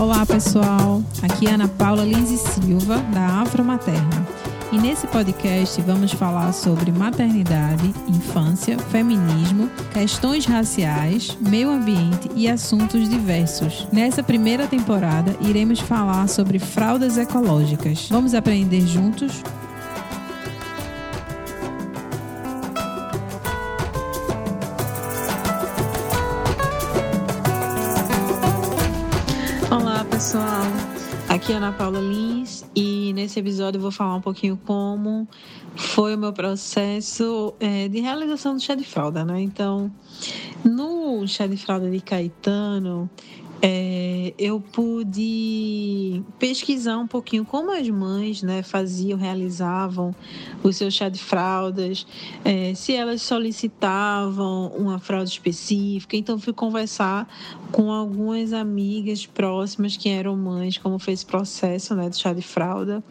Olá pessoal, aqui é Ana Paula Lins Silva, da Afro Materna. E nesse podcast vamos falar sobre maternidade, infância, feminismo, questões raciais, meio ambiente e assuntos diversos. Nessa primeira temporada iremos falar sobre fraldas ecológicas. Vamos aprender juntos? Aqui é Ana Paula Lins e nesse episódio eu vou falar um pouquinho como foi o meu processo é, de realização do chá de fralda, né? Então, no chá de fralda de Caetano, é, eu pude pesquisar um pouquinho como as mães né, faziam, realizavam o seu chá de fraldas, é, se elas solicitavam uma fralda específica. Então, fui conversar com algumas amigas próximas que eram mães, como foi esse processo né, do chá de fralda.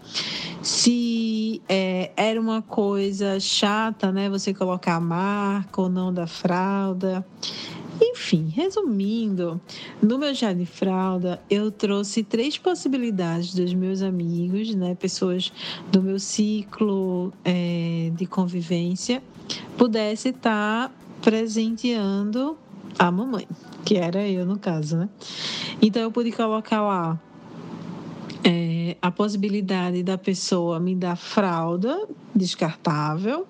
Se é, era uma coisa chata, né, você colocar a marca ou não da fralda. Enfim, resumindo, no meu chá de fralda, eu trouxe três possibilidades dos meus amigos, né, pessoas do meu ciclo é, de convivência, pudesse estar presenteando a mamãe, que era eu no caso, né? Então eu pude colocar lá é, a possibilidade da pessoa me dar fralda descartável,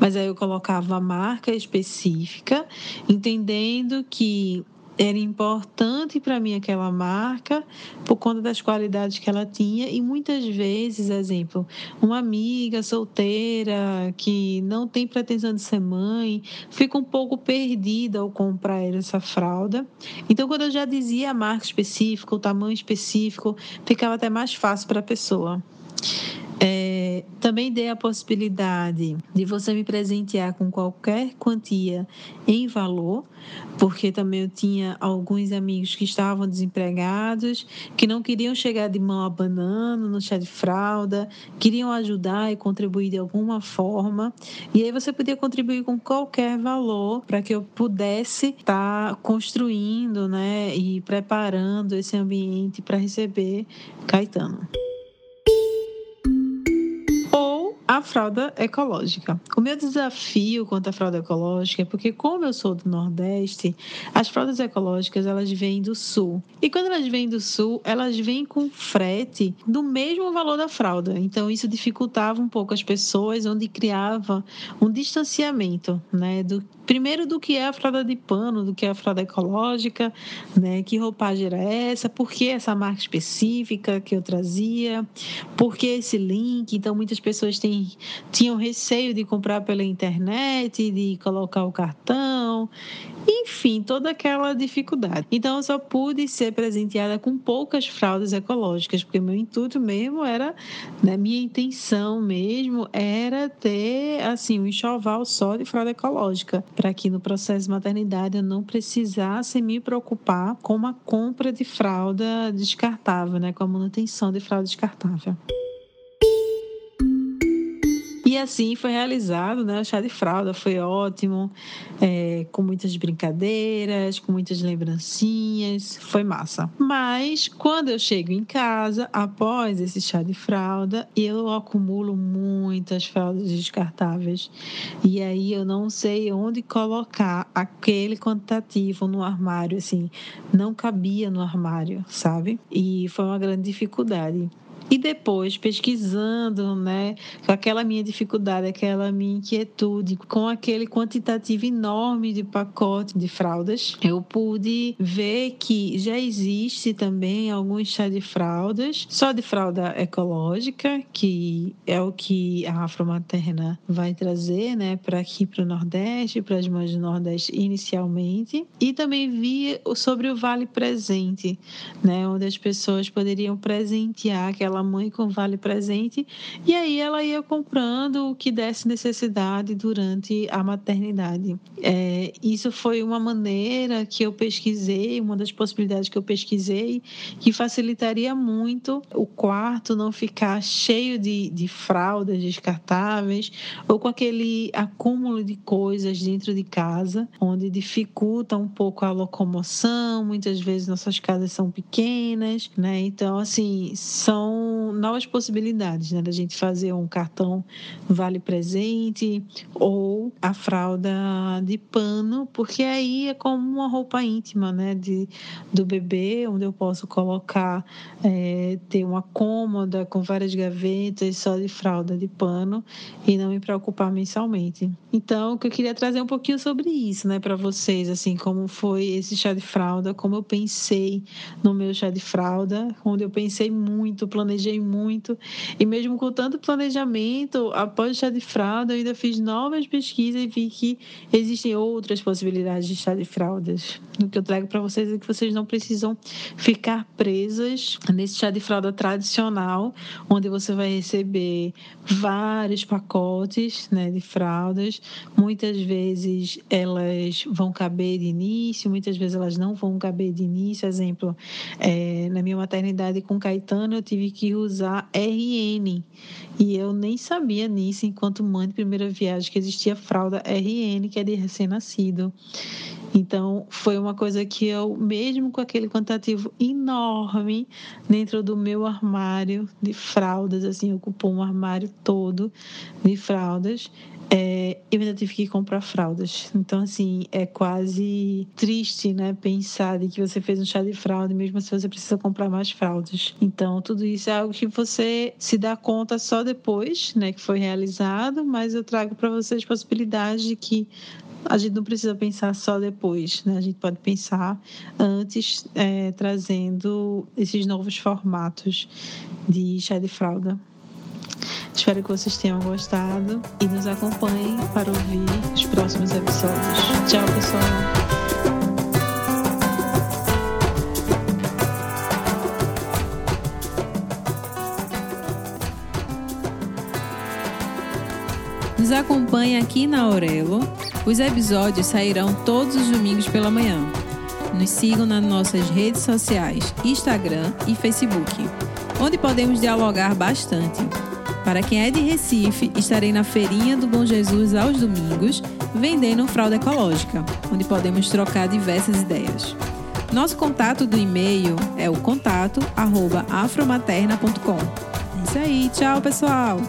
mas aí eu colocava a marca específica, entendendo que era importante para mim aquela marca por conta das qualidades que ela tinha e muitas vezes, exemplo, uma amiga solteira que não tem pretensão de ser mãe, fica um pouco perdida ao comprar essa fralda. Então, quando eu já dizia a marca específica, o tamanho específico, ficava até mais fácil para a pessoa. É, também dei a possibilidade de você me presentear com qualquer quantia em valor, porque também eu tinha alguns amigos que estavam desempregados, que não queriam chegar de mão abanando no chá de fralda, queriam ajudar e contribuir de alguma forma. E aí você podia contribuir com qualquer valor para que eu pudesse estar tá construindo né, e preparando esse ambiente para receber Caetano. A fralda ecológica. O meu desafio quanto à fralda ecológica é porque, como eu sou do Nordeste, as fraldas ecológicas elas vêm do Sul. E quando elas vêm do Sul, elas vêm com frete do mesmo valor da fralda. Então, isso dificultava um pouco as pessoas, onde criava um distanciamento, né? Do, primeiro, do que é a fralda de pano, do que é a fralda ecológica, né? Que roupagem era essa? Por que essa marca específica que eu trazia? Por que esse link? Então, muitas pessoas têm tinham receio de comprar pela internet, de colocar o cartão, enfim, toda aquela dificuldade. Então, eu só pude ser presenteada com poucas fraldas ecológicas, porque meu intuito mesmo era, né, minha intenção mesmo era ter, assim, um enxoval só de fralda ecológica, para que no processo de maternidade eu não precisasse me preocupar com a compra de fralda descartável, né, com a manutenção de fralda descartável. Assim foi realizado, né? O chá de fralda foi ótimo, é, com muitas brincadeiras, com muitas lembrancinhas, foi massa. Mas quando eu chego em casa, após esse chá de fralda, eu acumulo muitas fraldas descartáveis. E aí eu não sei onde colocar aquele quantitativo no armário, assim, não cabia no armário, sabe? E foi uma grande dificuldade. E depois, pesquisando, né, com aquela minha dificuldade, aquela minha inquietude, com aquele quantitativo enorme de pacote de fraldas, eu pude ver que já existe também alguns chá de fraldas, só de fralda ecológica, que é o que a Afromaterna vai trazer, né, para aqui para o Nordeste, para as mães do Nordeste inicialmente. E também vi sobre o Vale Presente, né, onde as pessoas poderiam presentear aquela mãe com vale presente, e aí ela ia comprando o que desse necessidade durante a maternidade. É, isso foi uma maneira que eu pesquisei, uma das possibilidades que eu pesquisei, que facilitaria muito o quarto não ficar cheio de, de fraldas descartáveis ou com aquele acúmulo de coisas dentro de casa, onde dificulta um pouco a locomoção. Muitas vezes nossas casas são pequenas, né? Então, assim, são novas possibilidades, né? Da gente fazer um cartão vale presente ou a fralda de pano, porque aí é como uma roupa íntima, né? De, do bebê, onde eu posso colocar, é, ter uma cômoda com várias gavetas só de fralda de pano e não me preocupar mensalmente. Então, que eu queria trazer um pouquinho sobre isso, né, para vocês, assim, como foi esse chá de fralda, como eu pensei no meu chá de fralda, onde eu pensei muito, planejei muito, e mesmo com tanto planejamento, após o chá de fralda, eu ainda fiz novas pesquisas e vi que existem outras possibilidades de chá de fraldas. O que eu trago para vocês é que vocês não precisam ficar presas nesse chá de fralda tradicional, onde você vai receber vários pacotes, né, de fraldas. Muitas vezes elas vão caber de início, muitas vezes elas não vão caber de início. Exemplo, é, na minha maternidade com Caetano, eu tive que usar RN. E eu nem sabia nisso, enquanto mãe de primeira viagem, que existia fralda RN, que é de recém-nascido. Então, foi uma coisa que eu, mesmo com aquele quantitativo enorme dentro do meu armário de fraldas, assim, ocupou um armário todo de fraldas, é, eu ainda tive que comprar fraldas. Então, assim, é quase triste, né? Pensar de que você fez um chá de fralda, mesmo assim você precisa comprar mais fraldas. Então, tudo isso é algo que você se dá conta só depois, né? Que foi realizado, mas eu trago para vocês possibilidades de que a gente não precisa pensar só depois, né? A gente pode pensar antes, é, trazendo esses novos formatos de chá de fralda. Espero que vocês tenham gostado e nos acompanhem para ouvir os próximos episódios. Tchau, pessoal! Nos acompanhe aqui na Aurelo. Os episódios sairão todos os domingos pela manhã. Nos sigam nas nossas redes sociais, Instagram e Facebook, onde podemos dialogar bastante. Para quem é de Recife, estarei na Feirinha do Bom Jesus aos domingos, vendendo fralda ecológica, onde podemos trocar diversas ideias. Nosso contato do e-mail é o contato@afromaterna.com. É isso aí, tchau pessoal.